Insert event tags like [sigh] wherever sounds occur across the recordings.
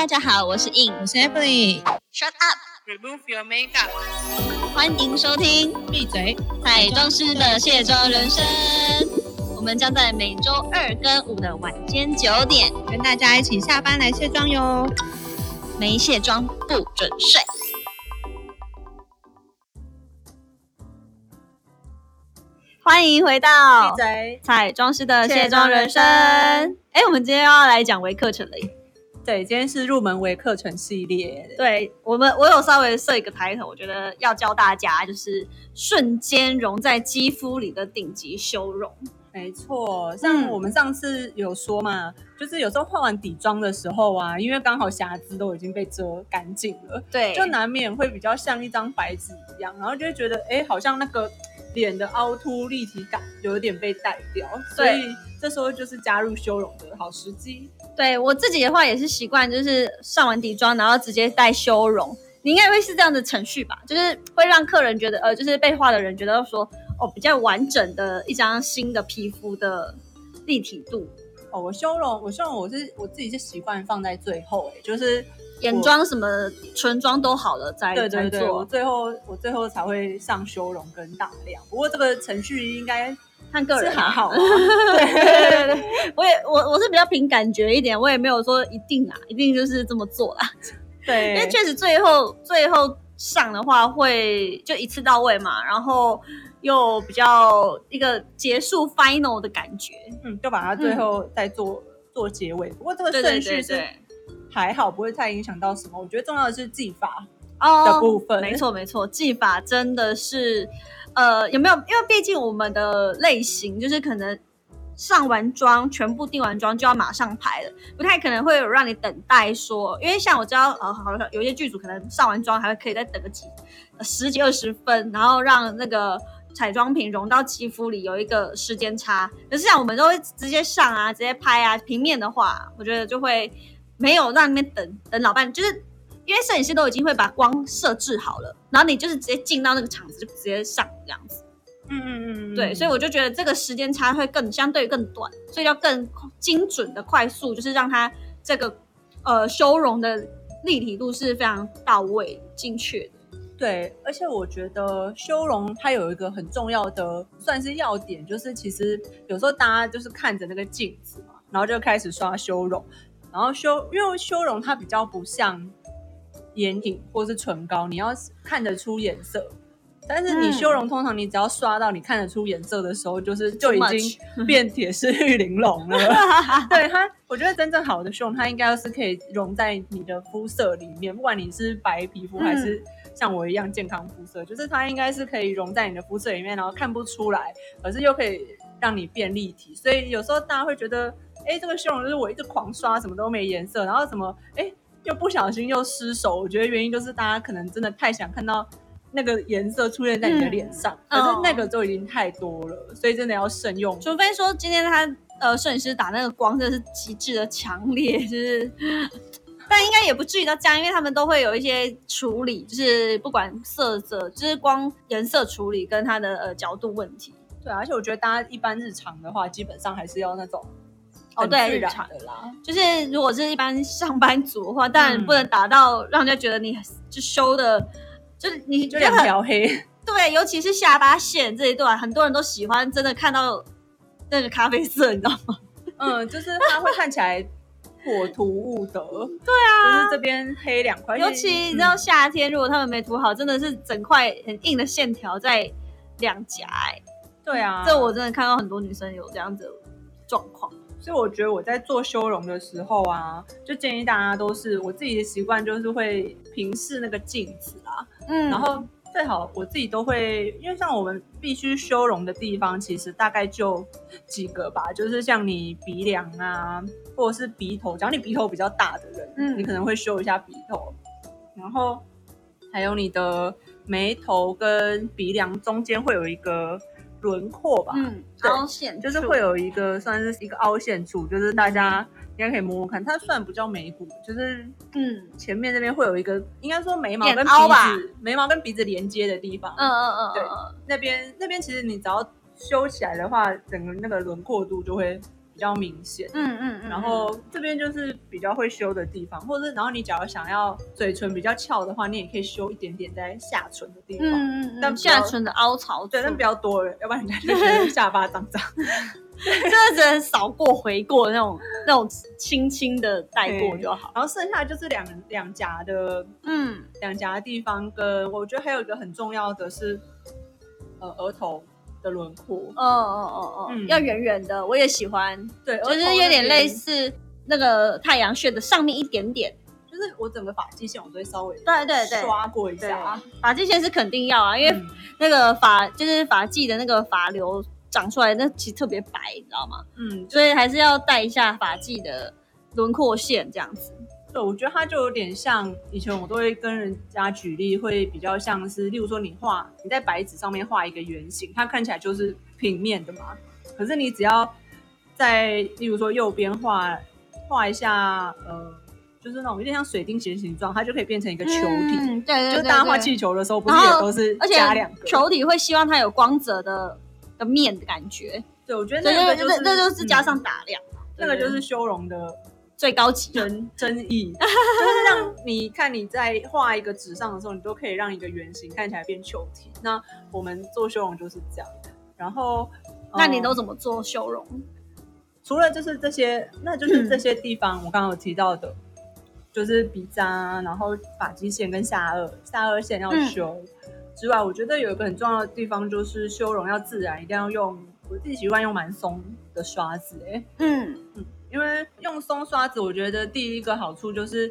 大家好，我是 In，我是 Emily。Shut up，Remove your makeup。欢迎收听闭嘴！彩妆师的卸妆人生。我们将在每周二跟五的晚间九点，跟大家一起下班来卸妆哟。没卸妆不准睡。欢迎回到闭嘴！彩妆师的卸妆人生。哎，我们今天要来讲微课程了耶。对，今天是入门微课程系列。对我们，我有稍微设一个抬头，我觉得要教大家就是瞬间融在肌肤里的顶级修容。没错，像我们上次有说嘛，就是有时候化完底妆的时候啊，因为刚好瑕疵都已经被遮干净了，对，就难免会比较像一张白纸一样，然后就会觉得，哎，好像那个脸的凹凸立体感有一点被带掉，所以这时候就是加入修容的好时机。对我自己的话也是习惯，就是上完底妆，然后直接带修容。你应该会是这样的程序吧？就是会让客人觉得，呃，就是被画的人觉得说，哦，比较完整的一张新的皮肤的立体度。哦，我修容，我修容，我是我自己是习惯放在最后、哎，就是眼妆什么唇妆都好了再对对对，再做我最后我最后才会上修容跟打亮。不过这个程序应该看个人啊还好啊，对对对对，[laughs] 我也我我是比较凭感觉一点，我也没有说一定啊，一定就是这么做啦。[laughs] 对，因为确实最后最后上的话会就一次到位嘛，然后又比较一个结束 final 的感觉。嗯，就把它最后再做、做结尾。不过这个顺序是还好，不会太影响到什么。我觉得重要的是技法哦的部分。没，错没错，技法真的是呃有没有？因为毕竟我们的类型就是可能。上完妆，全部定完妆就要马上拍了，不太可能会有让你等待说，因为像我知道，呃，好像有些剧组可能上完妆还会可以再等个几、呃十几二十分，然后让那个彩妆品融到肌肤里有一个时间差。可是像我们都会直接上啊，直接拍啊，平面的话，我觉得就会没有让那边等等老半，就是因为摄影师都已经会把光设置好了，然后你就是直接进到那个场子就直接上这样子。嗯嗯嗯，对，所以我就觉得这个时间差会更相对更短，所以要更精准的快速，就是让它这个呃修容的立体度是非常到位、精确的。对，而且我觉得修容它有一个很重要的算是要点，就是其实有时候大家就是看着那个镜子嘛，然后就开始刷修容，然后修因为修容它比较不像眼影或是唇膏，你要看得出颜色。但是你嗯修容，通常你只要刷到你看得出颜色的时候，就是就已经 [laughs] 变铁丝玉玲珑了。[laughs] 对它，我觉得真正好的修容，它应该是可以融在你的肤色里面，不管你是白皮肤还是像我一样健康肤色，就是它应该是可以融在你的肤色里面，然后看不出来，可是又可以让你变立体。所以有时候大家会觉得，哎，这个修容就是我一直狂刷，什么都没颜色，然后什么哎又不小心又失手。我觉得原因就是大家可能真的太想看到。那个颜色出现在你的脸上，嗯可是那个就已经太多了，所以真的要慎用。除非说今天他呃摄影师打那个光真的是极致的强烈，就是，但应该也不至于到这样，因为他们都会有一些处理，就是不管色泽，就是光颜色处理跟它的呃角度问题。对啊，而且我觉得大家一般日常的话，基本上还是要那种哦对日常的啦。就是如果是一般上班族的话，当然嗯不能达到让人家觉得你就修的，就是你就两条黑，对，尤其是下巴线这一段，很多人都喜欢真的看到那个咖啡色，你知道吗？[laughs] 嗯，就是它会看起来火涂雾的。对啊，就是这边黑两块，尤其你知道夏天，如果他们没涂好，真的是整块很硬的线条在两颊、欸，对啊，这我真的看到很多女生有这样子状况。所以我觉得我在做修容的时候啊，就建议大家都是我自己的习惯，就是会平视那个镜子啊，嗯然后最好我自己都会，因为像我们必须修容的地方，其实大概就几个吧，就是像你鼻梁啊，或者是鼻头，只要你鼻头比较大的人，嗯你可能会修一下鼻头，然后还有你的眉头跟鼻梁中间会有一个轮廓吧，嗯，对凹陷就是会有一个算是一个凹陷处，就是大家应该可以摸摸看，它算不叫眉骨，就是嗯前面这边会有一个，应该说眉毛跟鼻子，眉毛跟鼻子连接的地方，嗯嗯嗯对那边那边其实你只要修起来的话，整个那个轮廓度就会比较明显。嗯嗯嗯，然后这边就是比较会修的地方，或者是然后你假如想要嘴唇比较翘的话，你也可以修一点点在下唇的地方。嗯嗯嗯，但下唇的凹槽处，对，但不要多了，要不然人家就觉得下巴脏脏。[laughs] 真的只能扫过回过那种那种轻轻的带过就好。然后剩下就是两两颊的嗯，两颊的地方，跟我觉得还有一个很重要的是，呃，额头的轮廓。哦哦哦哦，嗯要圆圆的，我也喜欢，对，就是额头有点类，似那个太阳穴的上面一点点。就是我整个发际线我都会稍微对对对刷过一对下。，发际线是肯定要啊，因为嗯那个发就是发际的那个发流长出来，那其实特别白，你知道吗？嗯，所以还是要带一下发际的轮廓线这样子。对，我觉得它就有点像以前我都会跟人家举例，会比较像是，例如说你画你在白纸上面画一个圆形，它看起来就是平面的嘛。可是你只要在例如说右边画画一下，呃，就是那种有点像水晶鞋形状，它就可以变成一个球体。嗯，对对对，就是大家画对气球的时候，不是也都是加两个？球体会希望它有光泽的的面的感觉，对，我觉得那个就是这这就是加上嗯打亮，那个就是修容的最高级。真真意，就是让你看你在画一个纸上的时候，你都可以让一个圆形看起来变球体。那我们做修容就是这样。然后，那你都呃怎么做修容？除了就是这些，那就是这些地方我刚刚有提到的，就是鼻渣，然后发际线跟下颚下颚线要修。之外，我觉得有一个很重要的地方就是修容要自然，一定要用我自己习惯用蛮松的刷子、欸，嗯，因为用松刷子，我觉得第一个好处就是，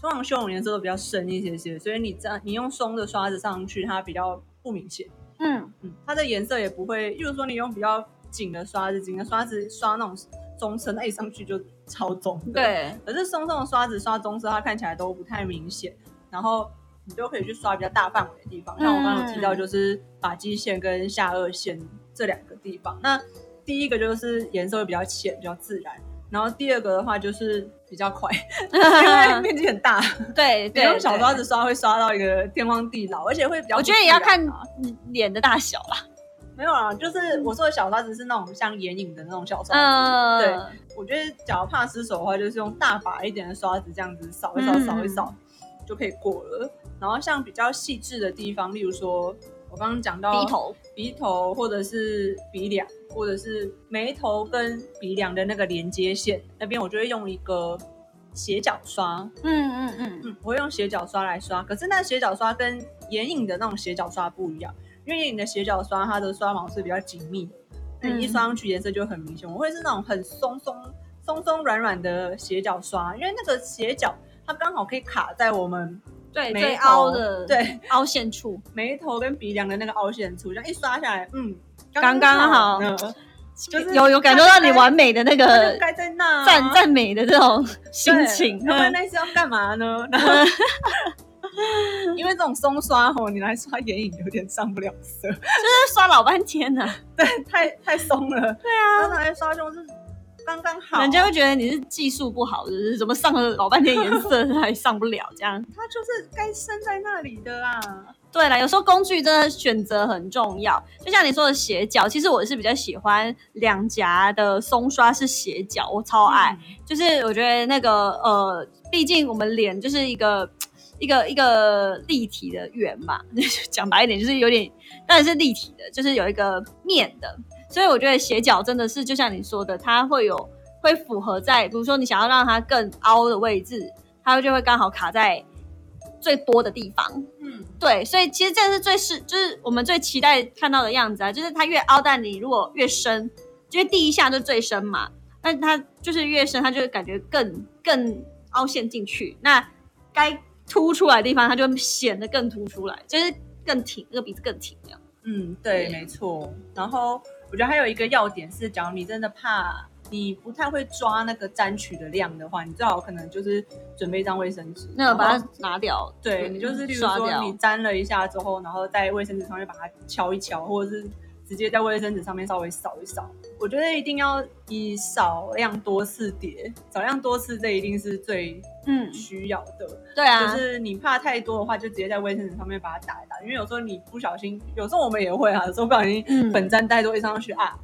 通常修容颜色都比较深一些些，所以你这样你用松的刷子上去，它比较不明显。嗯，嗯，它的颜色也不会，例如说你用比较紧的刷子，紧的刷子刷那种棕色，那一上去就超棕的。。对，可是松松的刷子刷棕色，它看起来都不太明显，然后你就可以去刷比较大范围的地方，像我刚刚有提到，就是发际线跟下颚线这两个地方。那第一个就是颜色会比较浅，比较自然，然后第二个的话就是比较快，[laughs] 因为面积很大，对你对，用小刷子，刷会刷到一个天荒地老，而且会比较不我。觉得也要看脸的大小啦。没有啊，就是我说的小刷子是那种像眼影的那种小刷子。嗯，对我觉得假如怕失手的话，就是用大把一点的刷子这样子扫一扫、嗯扫一扫就可以过了。然后像比较细致的地方，例如说我刚刚讲到鼻头，鼻头或者是鼻梁，或者是眉头跟鼻梁的那个连接线那边，我就会用一个斜角刷，嗯嗯嗯，嗯，我会用斜角刷来刷。可是那斜角刷跟眼影的那种斜角刷不一样，因为眼影的斜角刷它的刷毛是比较紧密的，那你一刷上去颜色就很明显。我会是那种很松松、松松软软的斜角刷，因为那个斜角它刚好可以卡在我们对，眉头凹的对凹陷处，眉头跟鼻梁的那个凹陷处，这样一刷下来，嗯，刚刚好，就是有有感受到你完美的那个就该在那。啊赞赞美的这种心情。他们那是要干嘛呢？然后 [laughs] 因为这种松刷吼，你来刷眼影有点上不了色，就是刷老半天呢、对，太太松了。对啊。然后拿来刷就是刚刚好，人家会觉得你是技术不好，就是怎么上了老半天颜色还上不了这样。它就是该生在那里的啦。对啦，有时候工具真的选择很重要，就像你说的斜角，其实我是比较喜欢两颊的松刷是斜角，我超爱。嗯就是我觉得那个呃，毕竟我们脸就是一个 [tsk] 一个一个立体的圆嘛，[laughs] 讲白一点就是有点，当然是立体的，就是有一个面的，所以我觉得斜角真的是就像你说的，它会有会符合在，比如说你想要让它更凹的位置，它就会刚好卡在最多的地方。嗯，对，所以其实这是最是就是我们最期待看到的样子啊，就是它越凹，但你如果越深，因为第一下就最深嘛，那它就是越深，它就会感觉更更凹陷进去。那该凸出来的地方，它就显得更凸出来，就是更挺，那个鼻子更挺这样。嗯，对没错。然后我觉得还有一个要点是，假如你真的怕你不太会抓那个沾取的量的话，你最好可能就是准备一张卫生纸，那个把它拿掉，嗯对你就是，比如说你沾了一下之后，然后在卫生纸上面把它敲一敲，或者是直接在卫生纸上面稍微扫一扫。我觉得一定要以少量多次叠，少量多次这一定是最嗯，需要的。对啊，就是你怕太多的话，就直接在卫生纸上面把它打一打，因为有时候你不小心，有时候我们也会啊，有时候不小心嗯粉沾太多一上去啊，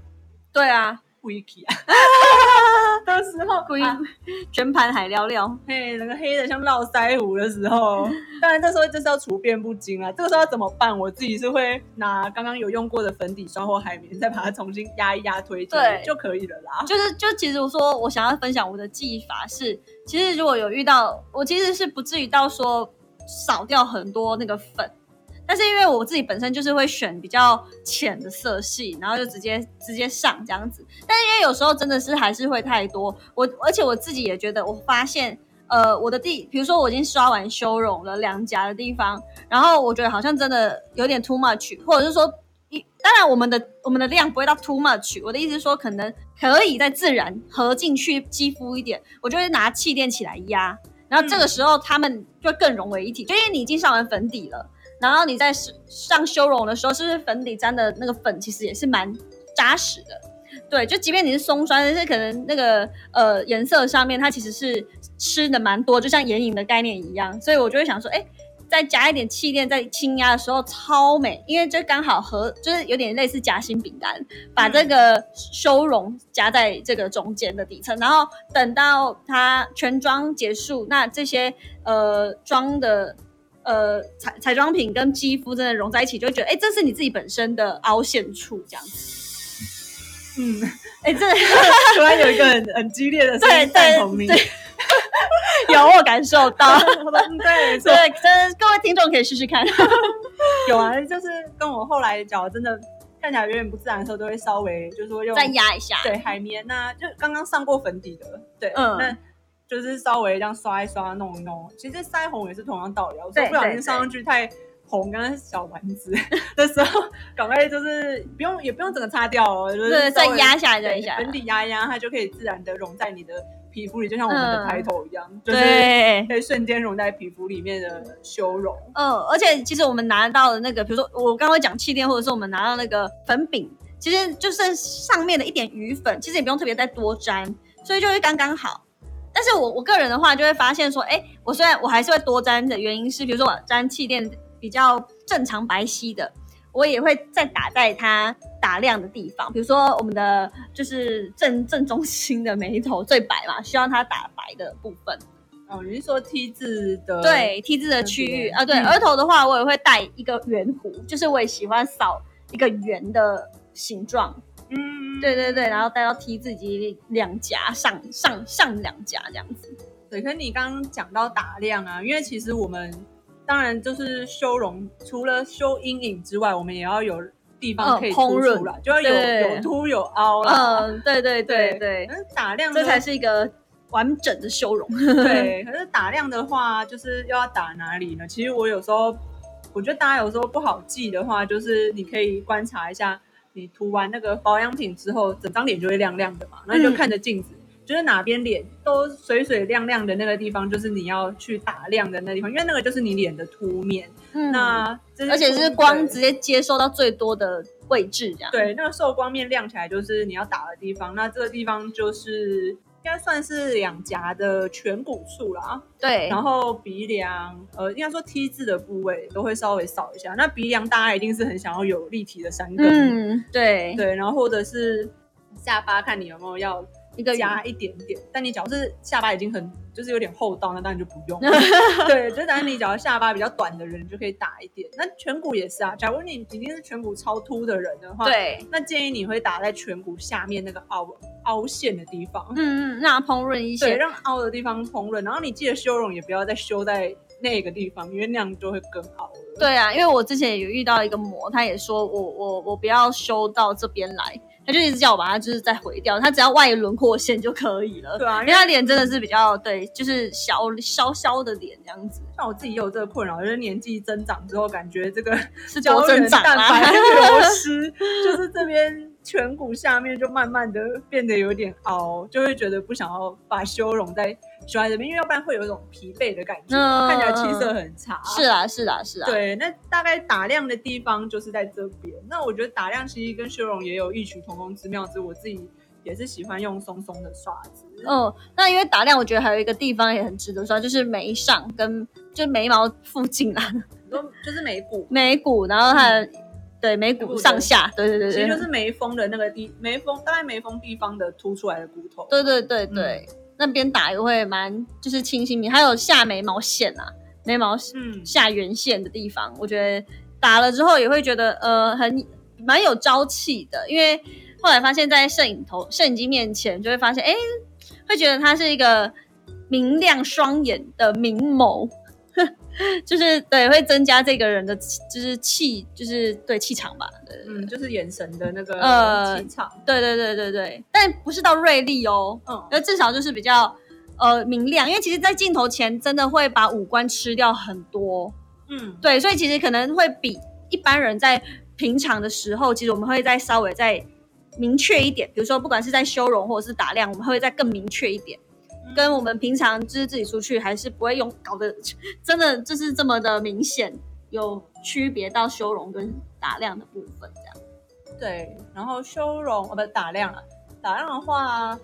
对啊，不一起啊 [laughs] [laughs] [laughs] 的时候，故意啊全盘海聊聊。嘿，那个黑的像络腮胡的时候，[laughs] 当然这时候就是要处变不惊啊。这个时候要怎么办？我自己是会拿刚刚有用过的粉底霜或海绵，再把它重新压一压推推对就可以了啦。就是就其实我说我想要分享我的技法是，其实如果有遇到，我其实是不至于到说少掉很多那个粉，但是因为我自己本身就是会选比较浅的色系，然后就直接直接上这样子。但是因为有时候真的是还是会太多，我而且我自己也觉得，我发现呃我的地，比如说我已经刷完修容了两颊的地方，然后我觉得好像真的有点 too much，或者是说。一当然，我们的我们的量不会到 too much。我的意思是说，可能可以再自然合进去肌肤一点，我就会拿气垫起来压，然后这个时候它们就更融为一体。就因为你已经上完粉底了，然后你在上修容的时候，是不是粉底沾的那个粉其实也是蛮扎实的？对，就即便你是松酸，但是可能那个呃颜色上面它其实是吃的蛮多，就像眼影的概念一样，所以我就会想说，哎。再加一点气垫，在轻压的时候超美，因为这刚好和就是有点类似夹心饼干，把这个修容夹在这个中间的底层，然后等到它全妆结束，那这些呃妆的呃彩彩妆品跟肌肤真的融在一起，就会觉得哎，这是你自己本身的凹陷处这样子。嗯，哎，这 [laughs] 突然有一个很很激烈的声音赞同你。对 [laughs] 有我感受到，嗯 [laughs] 对对，真的各位听众可以试试看。有啊，就是跟我后来脚真的看起来有点不自然的时候，都会稍微就是说用再压一下，对海绵呐、就刚刚上过粉底的，对，嗯那就是稍微这样刷一刷、弄一弄。其实腮红也是同样道理啊，我对说不小心上上去太红，跟小丸子 [laughs] 的时候，赶快就是不用也不用整个擦掉哦，就是对，再压下来，对再一下，粉底压一压，它就可以自然的融在你的皮肤里，就像我们的嗯抬头一样，就是对。可以瞬间融在皮肤里面的修容。嗯，而且其实我们拿到的那个，比如说我刚刚会讲气垫，或者是我们拿到那个粉饼，其实就是上面的一点余粉，其实也不用特别再多沾，所以就会刚刚好。但是我我个人的话，就会发现说，哎，我虽然我还是会多沾的原因是，比如说我沾气垫比较正常白皙的，我也会再打在它打亮的地方，比如说我们的就是正正中心的眉头最白嘛，需要它打白的部分。哦，你是说 T 字的？对 T 字的区域啊，对、嗯额头的话，我也会带一个圆弧，就是我也喜欢扫一个圆的形状，嗯，对对对，然后带到字以及两颊上上上两颊这样子。对。可是你刚刚讲到打亮啊，因为其实我们当然就是修容，除了修阴影之外，我们也要有地方嗯可以突出来，就要有有凸有凹啦。嗯，对对对对，可是打亮这才是一个完整的修容。对。[laughs] 可是打亮的话，就是又要打哪里呢？其实我有时候，我觉得大家有时候不好记的话，就是你可以观察一下，你涂完那个保养品之后，整张脸就会亮亮的嘛，那你就嗯看着镜子。就是哪边脸都水水亮亮的那个地方，就是你要去打亮的那地方，因为那个就是你脸的凸面。嗯，那而且是光直接接收到最多的位置，这样。对那个受光面亮起来，就是你要打的地方。那这个地方就是应该算是两颊的颧骨处啦，对，然后鼻梁，呃，应该说 T 字的部位都会稍微扫一下。那鼻梁大家一定是很想要有立体的山根，嗯，对，对，然后或者是下巴，看你有没有要一个压一点点。但你假如是下巴已经很就是有点厚道，那当然就不用。[laughs] 对，就当然你假如下巴比较短的人，就可以打一点。那颧骨也是啊，假如你已经是颧骨超凸的人的话，，对，那建议你会打在颧骨下面那个凹凹陷的地方。嗯嗯，让它烹饪一对，些。让凹的地方烹润，然后你记得修容也不要再修在那个地方，因为那样就会更凹了。对啊，因为我之前有遇到一个模，他也说我我我不要修到这边来，他就一直叫我把它就是再回掉，他只要外轮廓线就可以了。对啊，因为他脸真的是比较对，就是小小小的脸这样子，像我自己也有这个困扰，就是年纪增长之后，感觉这个是胶原蛋白流 [laughs] 失，就是这边颧骨下面就慢慢的变得有点凹，就会觉得不想要把修容在修在这边，因为要不然会有一种疲惫的感觉，嗯看起来气色很差。是啊是啊是啊，对，那大概打亮的地方就是在这边。那我觉得打亮其实跟修容也有异曲同工之妙，之我自己也是喜欢用松松的刷子。嗯，那因为打亮，我觉得还有一个地方也很值得刷，就是眉上跟就眉毛附近啦，你说就是眉骨，[laughs] 眉骨，然后它的、对眉骨上下，对对对对，其实就是眉峰的那个地，眉峰大概眉峰地方的凸出来的骨头。对对对对，那边打也会蛮就是清新明，还有下眉毛线啊，眉毛嗯，下缘线的地方，我觉得打了之后也会觉得呃很蛮有朝气的，因为后来发现，在摄影头摄影机面前就会发现，哎，会觉得他是一个明亮双眼的明眸，就是对会增加这个人的就是气，就是对气场吧，对对嗯，就是眼神的那个呃气场。对对对对对，但不是到锐利哦，嗯，那至少就是比较呃明亮，因为其实，在镜头前真的会把五官吃掉很多，嗯，对，所以其实可能会比一般人在平常的时候，其实我们会再稍微再明确一点，比如说不管是在修容或者是打亮，我们会再更明确一点。跟我们平常就是自己出去，还是不会用搞得 [laughs] 真的就是这么的明显有区别到修容跟打亮的部分，这样。对。然后修容哦，不打亮啊，打亮的话，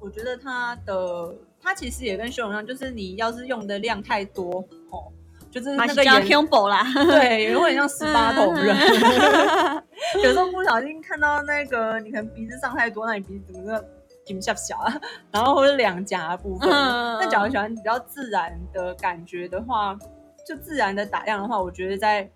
我觉得它的它其实也跟修容一样，就是你要是用的量太多哦，就是那个叫颜 combo 啦，对，也会很像十八铜人。[laughs] 有时候不小心看到那个，你可能鼻子上太多，那你鼻子整个顶下小啊，[laughs] 然后或者两颊的部分。嗯那假如喜欢比较自然的感觉的话，就自然的打亮的话，我觉得在，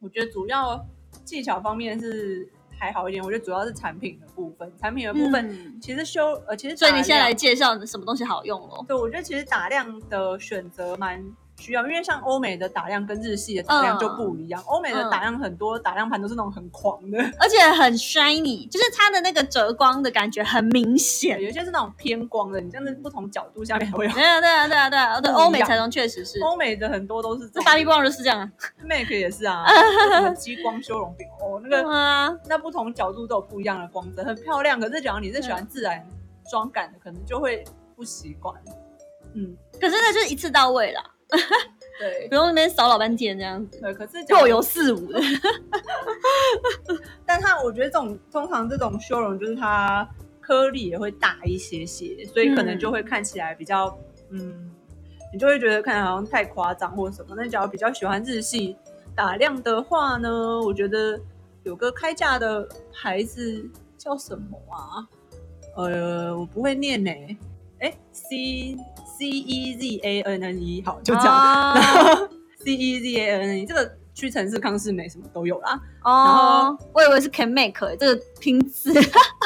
我觉得主要技巧方面是还好一点。我觉得主要是产品的部分，产品的部分、嗯其实修呃，其实所以你现在来介绍什么东西好用哦？对，我觉得其实打亮的选择蛮需要，因为像欧美的打量跟日系的打量就不一样。欧、美的打量很多打量盘都是那种很狂的，而且很 shiny，就是它的那个折光的感觉很明显。有些是那种偏光的，你这样子不同角度下面还会有。对啊，对啊，对啊，对啊，[laughs] 欧美彩妆确实是，欧美的很多都是这这芭比光就是这样啊。[laughs] Make 也是啊，[laughs] 什么激光修容饼哦，那个啊，那不同角度都有不一样的光泽，很漂亮。可是假如你是喜欢自然妆感的，可能就会不习惯。嗯，可是那就是一次到位啦，[laughs] 对不用那边扫老半天这样子，对。可是若有似无的。[laughs] 但它我觉得这种通常这种修容就是它颗粒也会大一些些，所以可能就会看起来比较嗯，你就会觉得看起来好像太夸张或者什么。那假如比较喜欢日系打亮的话呢，我觉得有个开价的牌子叫什么啊？呃，我不会念呢、哎，C C E Z A N N E，好，就这样。哦 [laughs] 然后 C E Z A N N E 这个屈臣氏、康士美什么都有啦。哦，我以为是 can make 欸这个拼字。[laughs] 它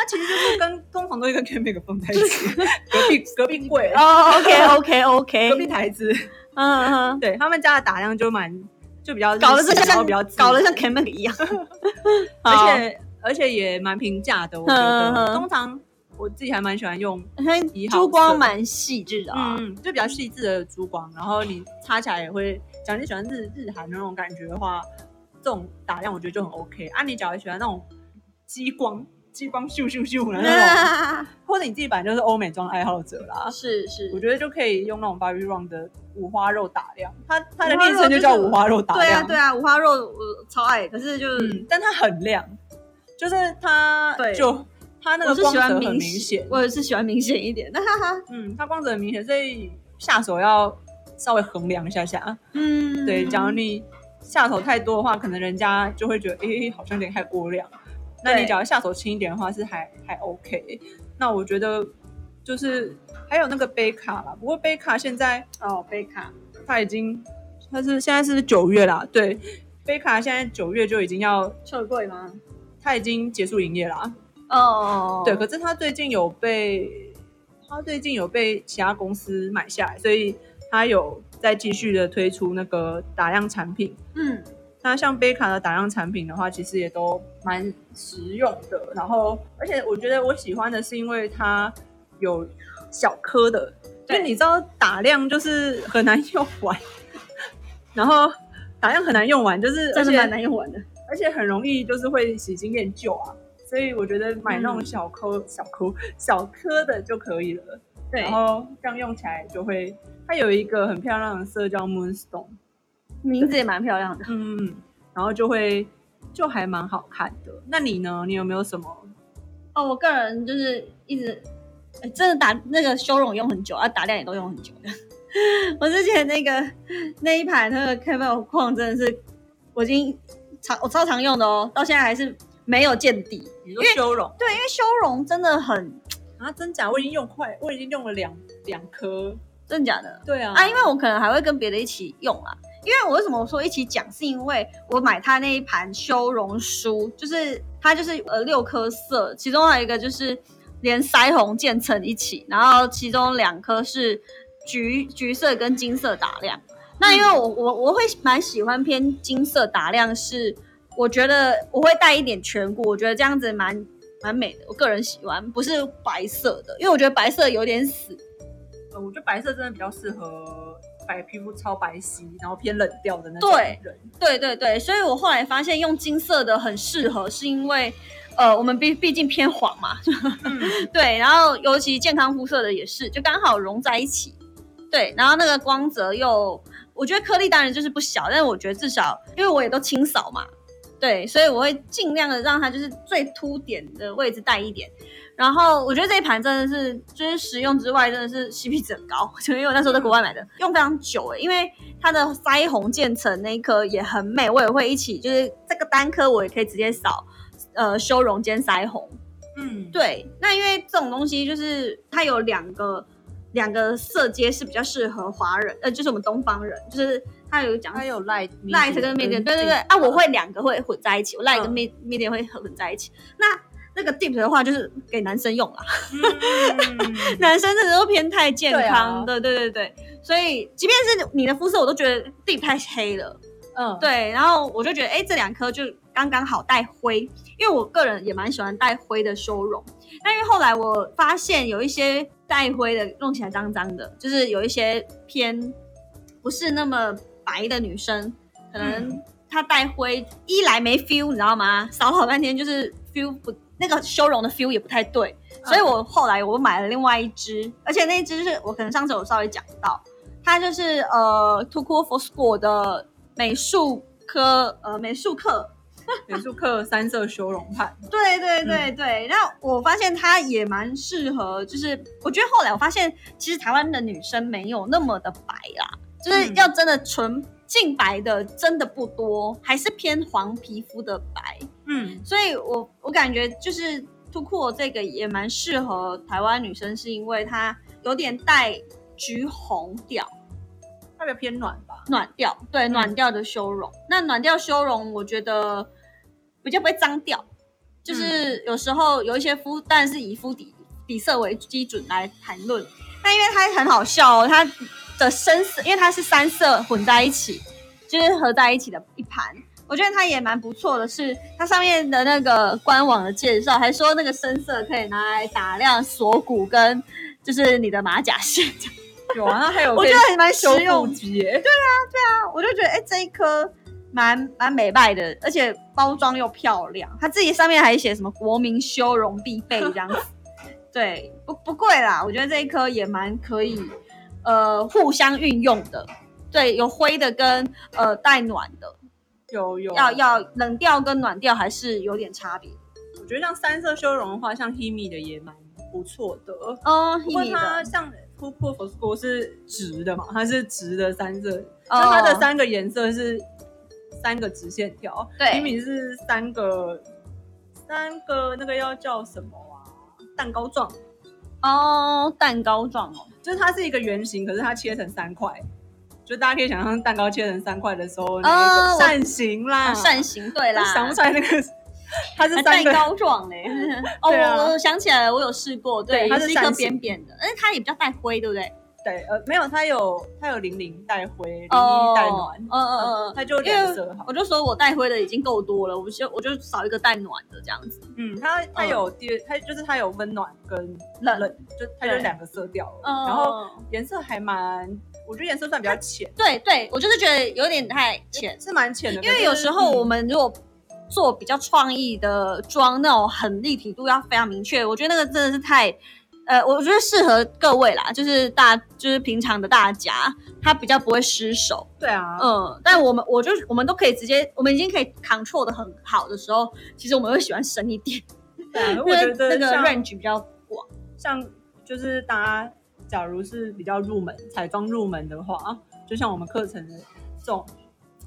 其实就是跟通常都会跟 Can Make 放在一起，[laughs] 隔壁隔壁柜，哦，OK OK OK，隔壁台子，嗯嗯，对他们家的打量就蛮就比较搞得像比较搞得像 can make 一样。而且而且也蛮平价的，我觉得。嗯通常我自己还蛮喜欢用，珠光色蛮细致的啊。嗯，就比较细致的珠光，然后你擦起来也会，假如你喜欢日日韩的那种感觉的话，这种打亮我觉得就很 OK。啊，你假如喜欢那种激光。激光咻咻咻的那种，[laughs] 或者你自己本来就是欧美妆爱好者啦，是是我，觉得就可以用那种 Barbie Run 的五花肉打亮，它它的五花肉昵称就叫五花肉打亮对啊亮。对啊，五花肉我超爱，可是就是嗯，但它很亮，就是它对就它那个光泽很明明显，我也是喜欢明显一点的。嗯，它光泽很明显，所以下手要稍微衡量一下下。嗯，对，假如你下手太多的话，可能人家就会觉得，诶、好像有点太过量。那你对假如下手轻一点的话，是还还 OK。那我觉得就是还有那个贝卡啦，不过贝卡现在哦，贝卡它已经，它是现在是九月啦，对，贝卡现在九月就已经要，撤柜吗？它已经结束营业啦。哦，对，可是他最近有被，他最近有被其他公司买下来，所以他有在继续的推出那个打样产品。嗯，那像贝卡的打样产品的话，其实也都蛮实用的。然后，而且我觉得我喜欢的是，因为它有小颗的，就你知道打量就是很难用完，然后打量很难用完，就是而真的蛮难用完的。而且很容易就是会洗新厌旧啊。所以我觉得买那种嗯小颗、小颗、小颗的就可以了。对然后这样用起来就会，它有一个很漂亮的色叫 Moonstone。名字也蛮漂亮的。嗯，然后就会就还蛮好看的。那你呢？你有没有什么？哦，我个人就是一直，哎真的打那个修容用很久啊，打亮也都用很久的。[laughs] 我之前那个那一排那个 Camel 框真的是，我已经常我超常用的哦，到现在还是没有见底。你说修容对，因为修容真的很啊？真假？我已经用快，我已经用了两两颗。真的假的？对啊，啊，因为我可能还会跟别的一起用啊。因为我为什么说一起讲，是因为我买它那一盘修容书，就是它就是呃六颗色，其中还有一个就是连腮红渐层一起，然后其中两颗是橘橘色跟金色打亮。那因为我我我会蛮喜欢偏金色打亮，是我觉得我会带一点颧骨，我觉得这样子蛮蛮美的，我个人喜欢，不是白色的，因为我觉得白色有点死。呃，我觉得白色真的比较适合白皮肤、超白皙，然后偏冷调的那种对人。对对对，所以我后来发现用金色的很适合，是因为呃，我们毕毕竟偏黄嘛，嗯，[laughs] 对，然后尤其健康肤色的也是，就刚好融在一起。对，然后那个光泽又，我觉得颗粒当然就是不小，但是我觉得至少，因为我也都清扫嘛，对，所以我会尽量的让它就是最凸点的位置带一点。然后我觉得这一盘真的是，就是实用之外，真的是 CP 值很高，就 [laughs] 因为我那时候在国外买的，用非常久诶，因为它的腮红渐层那一颗也很美，我也会一起，就是这个单颗我也可以直接扫，呃，修容兼腮红。嗯，对，那因为这种东西就是它有两个两个色阶是比较适合华人，呃，就是我们东方人，就是它有讲他有 light light 跟 medium，对对对，啊，我会两个会混在一起，我 light 跟 medium 会混在一起。那那个 deep 的话就是给男生用啦，嗯 [laughs] 男生这都偏太健康的，对对对，所以即便是你的肤色，我都觉得 deep 太黑了。嗯，对，然后我就觉得，哎，这两颗就刚刚好带灰，因为我个人也蛮喜欢带灰的修容。但因为后来我发现有一些带灰的弄起来脏脏的，就是有一些偏不是那么白的女生，可能她带灰一来没 feel，你知道吗？扫了好半天就是 feel 不那个修容的 feel 也不太对，所以我后来我买了另外一支，而且那一支是我可能上次有稍微讲到，它就是呃 t o c o for School 的美术科呃美术课，美术课三色修容盘，[laughs] 对对对对。那、我发现它也蛮适合，就是我觉得后来我发现其实台湾的女生没有那么的白啦，就是嗯要真的纯净白的真的不多，还是偏黄皮肤的白。嗯，所以我我感觉就是突库这个也蛮适合台湾女生，是因为它有点带橘红调。特别偏暖吧。暖调，对暖调的修容。那暖调修容，我觉得比较不会脏掉，就是有时候有一些肤，但是以肤底底色为基准来谈论。那因为它很好笑哦，它的深色，因为它是三色混在一起，就是合在一起的一盘。我觉得它也蛮不错的是，它上面的那个官网的介绍还说，那个深色可以拿来打亮锁骨跟就是你的马甲线。有啊，那还有 [laughs] 我觉得还蛮实修用复机耶。我就觉得，哎、这一颗蛮蛮美败的，而且包装又漂亮。它自己上面还写什么国民修容必备这样子，[laughs] 对，不不贵啦。我觉得这一颗也蛮可以，呃，互相运用的。对，有灰的跟呃带暖的，有有，要要冷调跟暖调还是有点差别。我觉得像三色修容的话，像 Himi 的也蛮不错的。哦，不过它像 p u p u f o 是直的嘛，它是直的三色，就哦它的三个颜色是三个直线条，对 Himi 是三个三个那个要叫什么啊？蛋糕状，哦，蛋糕状哦，就是它是一个圆形，可是它切成三块。就大家可以想象蛋糕切成三块的时候，那个扇形啦，扇形对啦，想不出来那个，[laughs] 它是蛋糕状嘞。[laughs] 哦，啊我我想起来了，我有试过，对，对它是一颗扁扁的，但是它也比较带灰，对不对？对，呃，没有，它有它有零零带灰，零一哦带暖，嗯嗯嗯它就因为两色好我。就说我带灰的已经够多了，我就我就少一个带暖的这样子。嗯，它它有第二，它就是它有温暖跟冷冷，就它就对两个色调。嗯，然后颜色还蛮，我觉得颜色算比较浅，对对，我就是觉得有点太浅，是蛮浅的。因为有时候我们们如果做比较创意的妆，那种很立体度要非常明确，我觉得那个真的是太。呃，我觉得适合各位啦，就是大，就是平常的大家，它比较不会失手。对啊，嗯，但我们我就我们都可以直接，我们已经可以 control 的很好的时候，其实我们会喜欢深一点，[laughs] 对啊，因我为觉得那个 range 比较广。像就是大家假如是比较入门彩妆入门的话，就像我们课程的这种，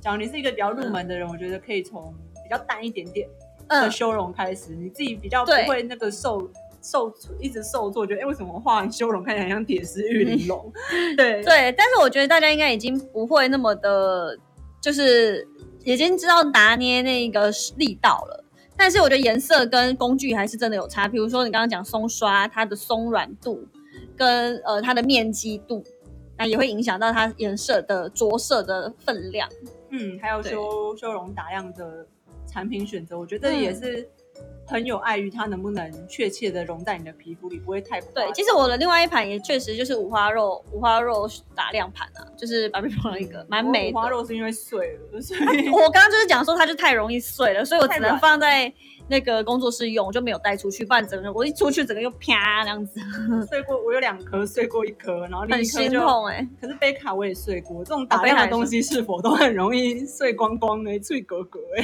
假如你是一个比较入门的人，我觉得可以从比较淡一点点的嗯，修容开始，你自己比较不会那个受受一直受挫，觉得哎、为什么画完修容看起来像铁丝玉玲珑？[laughs] 对对，但是我觉得大家应该已经不会那么的，就是已经知道拿捏那个力道了。但是我觉得颜色跟工具还是真的有差，比如说你刚刚讲松刷，它的松软度跟呃它的面积度，那也会影响到它颜色的着色的分量。嗯，还有修修容打样的产品选择，我觉得嗯也是很有碍于它能不能确切的融在你的皮肤里，不会太对，其实我的另外一盘也确实就是五花肉五花肉打量盘啊，[laughs] 就是把面放了一个蛮美五花。肉是因为碎了，所以我刚刚就是讲说它就太容易碎了，所以我只能放在那个工作室用，我就没有带出去，不然整个我一出去整个又啪那样子，睡过。我有两颗睡过一颗，然后另很心一颗就。痛哎、可是贝卡我也睡过，这种打哦贝卡也量的东西是否都很容易碎光光呢、脆格格哎？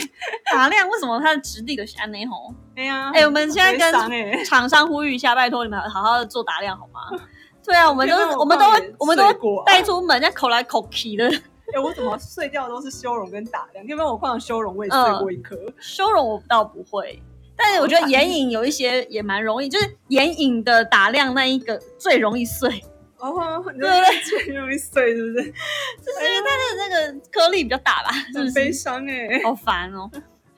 打亮为什么它的质地的安内红？[laughs] 哎呀，哎、我们现在跟哎厂商呼吁一下，拜托你们好好的做打亮好吗？对啊，我们都我们都会我们都带出门，这样口来口去的。哎、我怎么碎掉都是修容跟打量，因为我碰到修容我也嗯碎过一颗。修容我倒不会，但是我觉得眼影有一些也蛮容易，就是眼影的打亮那一个最容易碎，[laughs] 哦，你对对最容易碎，是不是？[laughs] 就是因为它的那个颗粒比较大吧，是不很悲是？伤哎。好烦哦。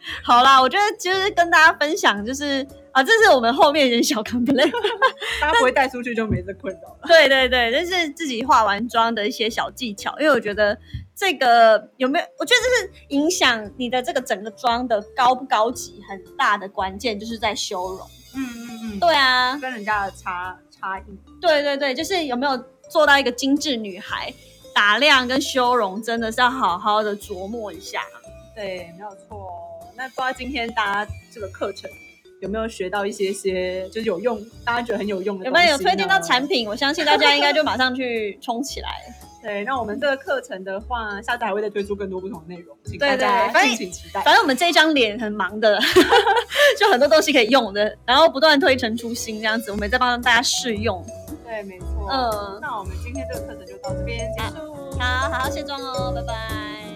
[laughs] 好啦，我觉得就是跟大家分享，就是啊，这是我们后面一点小 complain。[laughs] 大家不会带出去就没这困扰了。[laughs] 对对对，就是自己化完妆的一些小技巧，因为我觉得这个有没有，我觉得这是影响你的这个整个妆的高不高级很大的关键，就是在修容。嗯嗯嗯，对啊，跟人家的差差异。对对对，就是有没有做到一个精致女孩，打亮跟修容真的是要好好的琢磨一下。对，没有错。那不知道今天大家这个课程有没有学到一些些，就是有用，大家觉得很有用的有？没有有推荐到产品？我相信大家应该就马上去 [laughs] 冲起来。对，那我们这个课程的话，下次还会再推出更多不同的内容，请大家敬请期待。反正我们这一张脸很忙的，[laughs] 就很多东西可以用的，然后不断推陈出新这样子，我们再帮大家试用。对，没错。嗯那我们今天这个课程就到这边结束。好好好卸妆哦，拜拜。